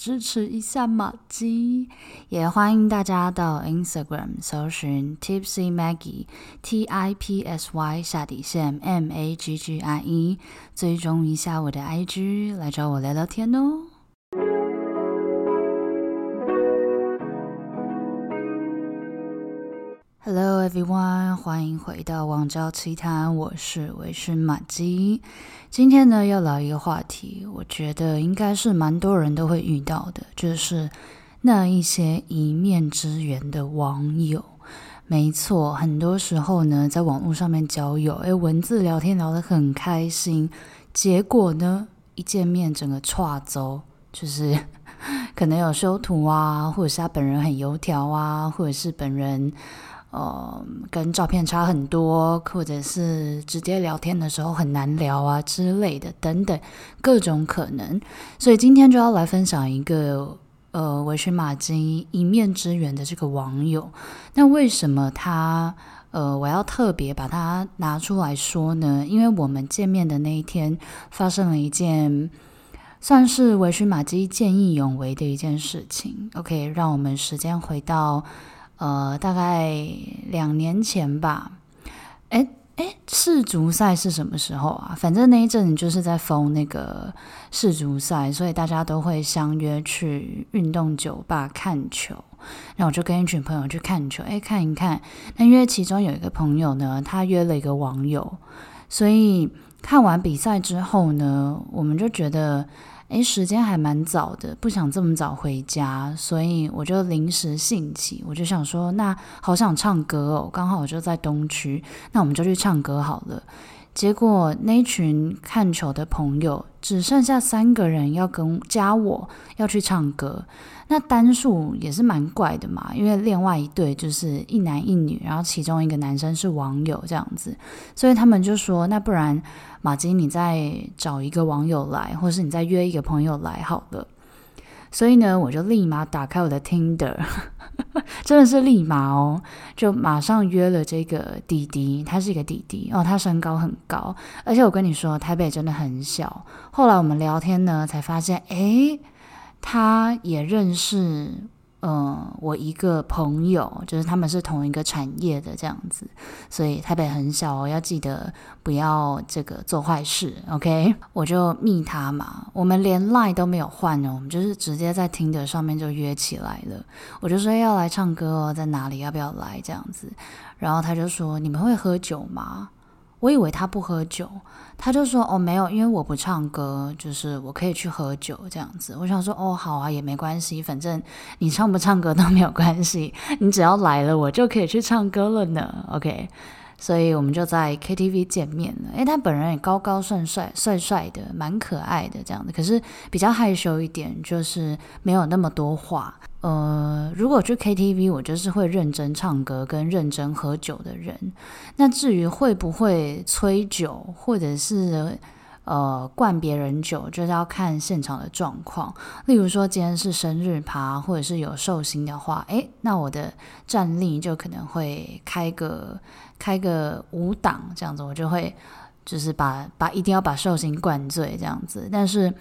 支持一下马姬，也欢迎大家到 Instagram 搜寻 Tipsy Maggie T I P S Y 下底线 M A G G I E，追踪一下我的 IG，来找我聊聊天哦。Hello everyone，欢迎回到网交奇谈，我是微醺玛姬。今天呢，要聊一个话题，我觉得应该是蛮多人都会遇到的，就是那一些一面之缘的网友。没错，很多时候呢，在网络上面交友，诶，文字聊天聊得很开心，结果呢，一见面整个岔走，就是 可能有修图啊，或者是他本人很油条啊，或者是本人。呃，跟照片差很多，或者是直接聊天的时候很难聊啊之类的，等等各种可能。所以今天就要来分享一个呃，维寻玛姬一面之缘的这个网友。那为什么他呃，我要特别把他拿出来说呢？因为我们见面的那一天发生了一件算是微醺玛姬见义勇为的一件事情。OK，让我们时间回到。呃，大概两年前吧。诶诶，世足赛是什么时候啊？反正那一阵就是在封那个世足赛，所以大家都会相约去运动酒吧看球。那我就跟一群朋友去看球，诶，看一看。那因为其中有一个朋友呢，他约了一个网友，所以看完比赛之后呢，我们就觉得。诶，时间还蛮早的，不想这么早回家，所以我就临时兴起，我就想说，那好想唱歌哦，刚好我就在东区，那我们就去唱歌好了。结果那群看球的朋友只剩下三个人要跟加我要去唱歌，那单数也是蛮怪的嘛，因为另外一对就是一男一女，然后其中一个男生是网友这样子，所以他们就说，那不然马金你再找一个网友来，或是你再约一个朋友来好了。所以呢，我就立马打开我的 Tinder，真的是立马哦，就马上约了这个弟弟，他是一个弟弟哦，他身高很高，而且我跟你说，台北真的很小。后来我们聊天呢，才发现，诶，他也认识。嗯，我一个朋友，就是他们是同一个产业的这样子，所以台北很小哦，要记得不要这个做坏事，OK？我就密他嘛，我们连 line 都没有换哦，我们就是直接在听的上面就约起来了。我就说要来唱歌哦，在哪里？要不要来这样子？然后他就说：“你们会喝酒吗？”我以为他不喝酒，他就说：“哦，没有，因为我不唱歌，就是我可以去喝酒这样子。”我想说：“哦，好啊，也没关系，反正你唱不唱歌都没有关系，你只要来了，我就可以去唱歌了呢。”OK。所以我们就在 KTV 见面了。诶，他本人也高高帅帅、帅帅的，蛮可爱的这样子。可是比较害羞一点，就是没有那么多话。呃，如果去 KTV，我就是会认真唱歌跟认真喝酒的人。那至于会不会催酒，或者是呃灌别人酒，就是要看现场的状况。例如说今天是生日趴，或者是有寿星的话，诶，那我的战力就可能会开个。开个五档这样子，我就会就是把把一定要把寿星灌醉这样子。但是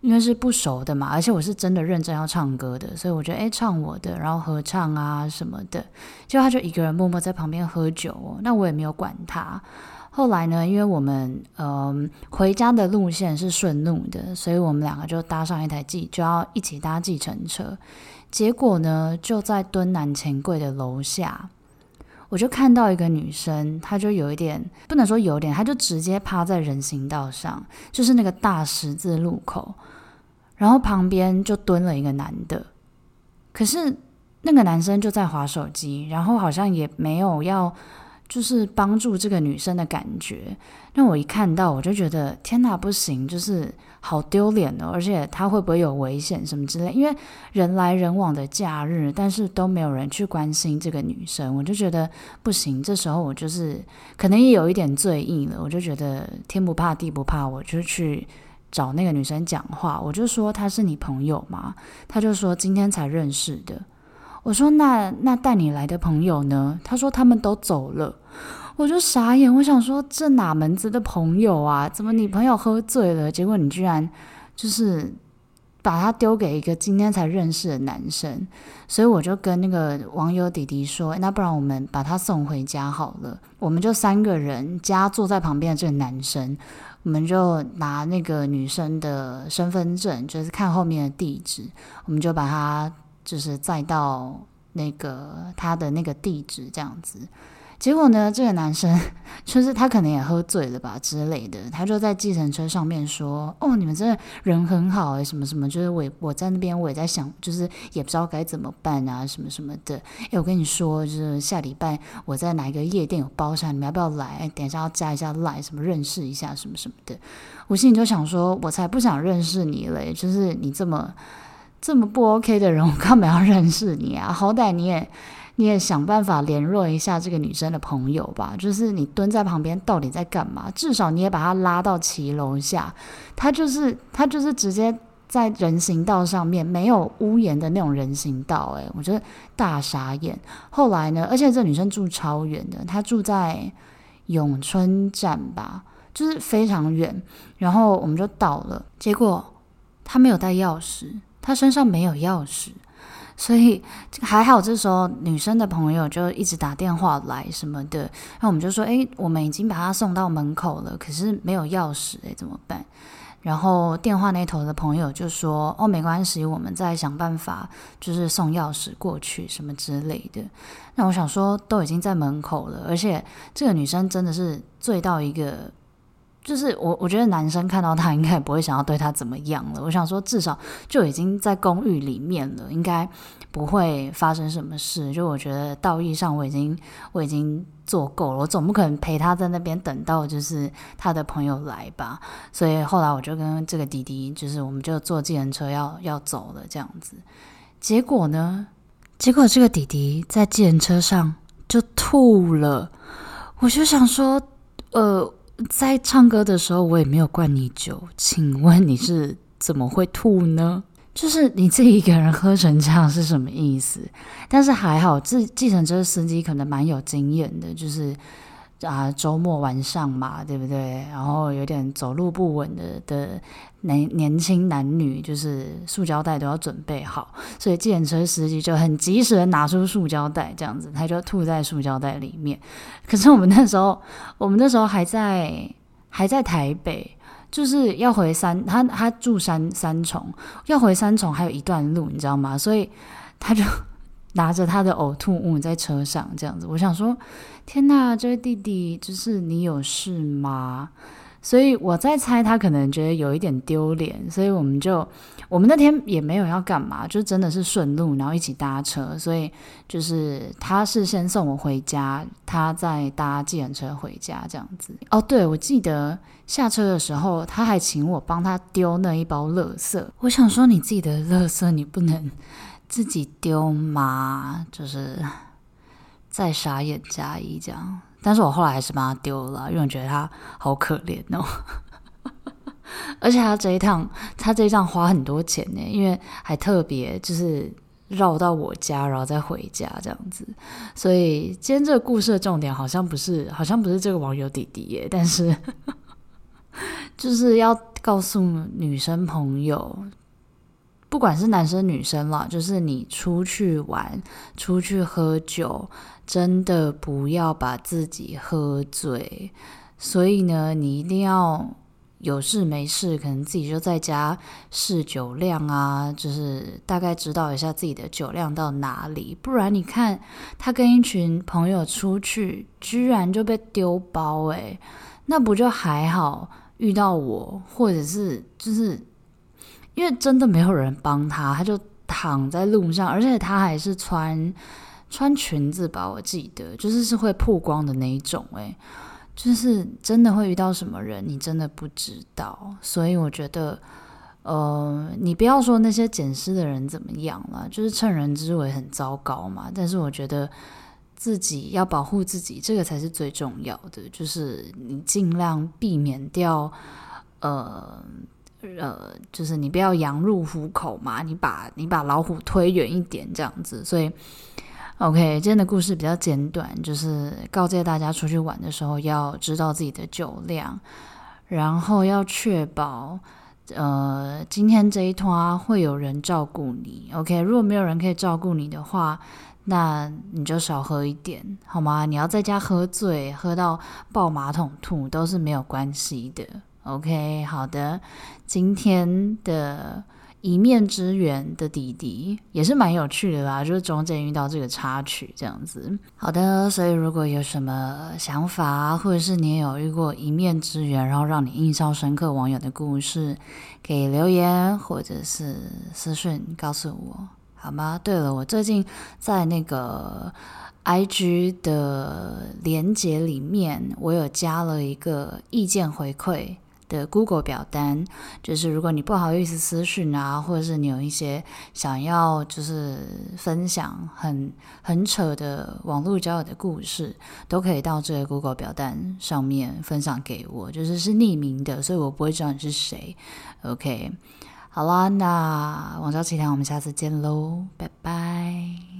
因为是不熟的嘛，而且我是真的认真要唱歌的，所以我觉得诶，唱我的，然后合唱啊什么的。结果他就一个人默默在旁边喝酒哦，那我也没有管他。后来呢，因为我们嗯、回家的路线是顺路的，所以我们两个就搭上一台计，就要一起搭计程车。结果呢，就在敦南钱柜的楼下。我就看到一个女生，她就有一点不能说有点，她就直接趴在人行道上，就是那个大十字路口，然后旁边就蹲了一个男的，可是那个男生就在划手机，然后好像也没有要。就是帮助这个女生的感觉，那我一看到我就觉得天哪，不行，就是好丢脸哦！而且她会不会有危险什么之类？因为人来人往的假日，但是都没有人去关心这个女生，我就觉得不行。这时候我就是可能也有一点醉意了，我就觉得天不怕地不怕，我就去找那个女生讲话，我就说她是你朋友吗？她就说今天才认识的。我说那那带你来的朋友呢？他说他们都走了。我就傻眼，我想说这哪门子的朋友啊？怎么你朋友喝醉了，结果你居然就是把他丢给一个今天才认识的男生？所以我就跟那个网友弟弟说，那不然我们把他送回家好了。我们就三个人加坐在旁边的这个男生，我们就拿那个女生的身份证，就是看后面的地址，我们就把他就是再到那个他的那个地址这样子。结果呢，这个男生 就是他可能也喝醉了吧之类的，他就在计程车上面说：“哦，你们真的人很好诶，什么什么，就是我我在那边我也在想，就是也不知道该怎么办啊，什么什么的。诶，我跟你说，就是下礼拜我在哪一个夜店有包厢，你们要不要来？等一下要加一下 line，什么认识一下什么什么的。我心里就想说，我才不想认识你嘞，就是你这么这么不 OK 的人，我干嘛要认识你啊？好歹你也。”你也想办法联络一下这个女生的朋友吧，就是你蹲在旁边到底在干嘛？至少你也把她拉到骑楼下，她就是她就是直接在人行道上面没有屋檐的那种人行道，诶，我觉得大傻眼。后来呢，而且这女生住超远的，她住在永春站吧，就是非常远。然后我们就到了，结果她没有带钥匙，他身上没有钥匙。所以还好，这时候女生的朋友就一直打电话来什么的，那我们就说：“诶，我们已经把她送到门口了，可是没有钥匙，诶，怎么办？”然后电话那头的朋友就说：“哦，没关系，我们再想办法，就是送钥匙过去什么之类的。”那我想说，都已经在门口了，而且这个女生真的是醉到一个。就是我，我觉得男生看到他应该也不会想要对他怎么样了。我想说，至少就已经在公寓里面了，应该不会发生什么事。就我觉得道义上我已经我已经做够了，我总不可能陪他在那边等到就是他的朋友来吧。所以后来我就跟这个弟弟，就是我们就坐计程车要要走了这样子。结果呢，结果这个弟弟在计程车上就吐了。我就想说，呃。在唱歌的时候，我也没有灌你酒，请问你是怎么会吐呢？就是你自己一个人喝成这样是什么意思？但是还好，这计程车司机可能蛮有经验的，就是啊，周末晚上嘛，对不对？然后有点走路不稳的的。年年轻男女就是塑胶袋都要准备好，所以计程车司机就很及时的拿出塑胶袋，这样子他就吐在塑胶袋里面。可是我们那时候，我们那时候还在还在台北，就是要回三，他他住三三重，要回三重还有一段路，你知道吗？所以他就拿着他的呕吐物在车上这样子。我想说，天哪，这位弟弟，就是你有事吗？所以我在猜，他可能觉得有一点丢脸，所以我们就，我们那天也没有要干嘛，就真的是顺路，然后一起搭车。所以就是他是先送我回家，他再搭计程车回家这样子。哦，对，我记得下车的时候，他还请我帮他丢那一包垃圾。我想说，你自己的垃圾你不能自己丢吗？就是再傻眼加一这样。但是我后来还是把它丢了，因为我觉得它好可怜哦，而且他这一趟，他这一趟花很多钱呢，因为还特别就是绕到我家，然后再回家这样子。所以今天这个故事的重点好像不是，好像不是这个网友弟弟耶，但是 就是要告诉女生朋友，不管是男生女生啦，就是你出去玩、出去喝酒。真的不要把自己喝醉，所以呢，你一定要有事没事，可能自己就在家试酒量啊，就是大概知道一下自己的酒量到哪里。不然你看他跟一群朋友出去，居然就被丢包，诶，那不就还好？遇到我，或者是就是因为真的没有人帮他，他就躺在路上，而且他还是穿。穿裙子吧，我记得就是是会曝光的那一种，诶，就是真的会遇到什么人，你真的不知道。所以我觉得，呃，你不要说那些捡尸的人怎么样了，就是趁人之危很糟糕嘛。但是我觉得自己要保护自己，这个才是最重要的。就是你尽量避免掉，呃，呃，就是你不要羊入虎口嘛，你把你把老虎推远一点这样子。所以，OK，今天的故事比较简短，就是告诫大家出去玩的时候要知道自己的酒量，然后要确保。呃，今天这一趟会有人照顾你，OK？如果没有人可以照顾你的话，那你就少喝一点，好吗？你要在家喝醉，喝到爆马桶吐都是没有关系的，OK？好的，今天的。一面之缘的弟弟也是蛮有趣的啦，就是中间遇到这个插曲这样子。好的，所以如果有什么想法，或者是你有遇过一面之缘，然后让你印象深刻网友的故事，可以留言或者是私讯告诉我，好吗？对了，我最近在那个 IG 的连接里面，我有加了一个意见回馈。的 Google 表单，就是如果你不好意思私讯啊，或者是你有一些想要就是分享很很扯的网络交友的故事，都可以到这个 Google 表单上面分享给我，就是是匿名的，所以我不会知道你是谁。OK，好啦，那网交奇谈，我们下次见喽，拜拜。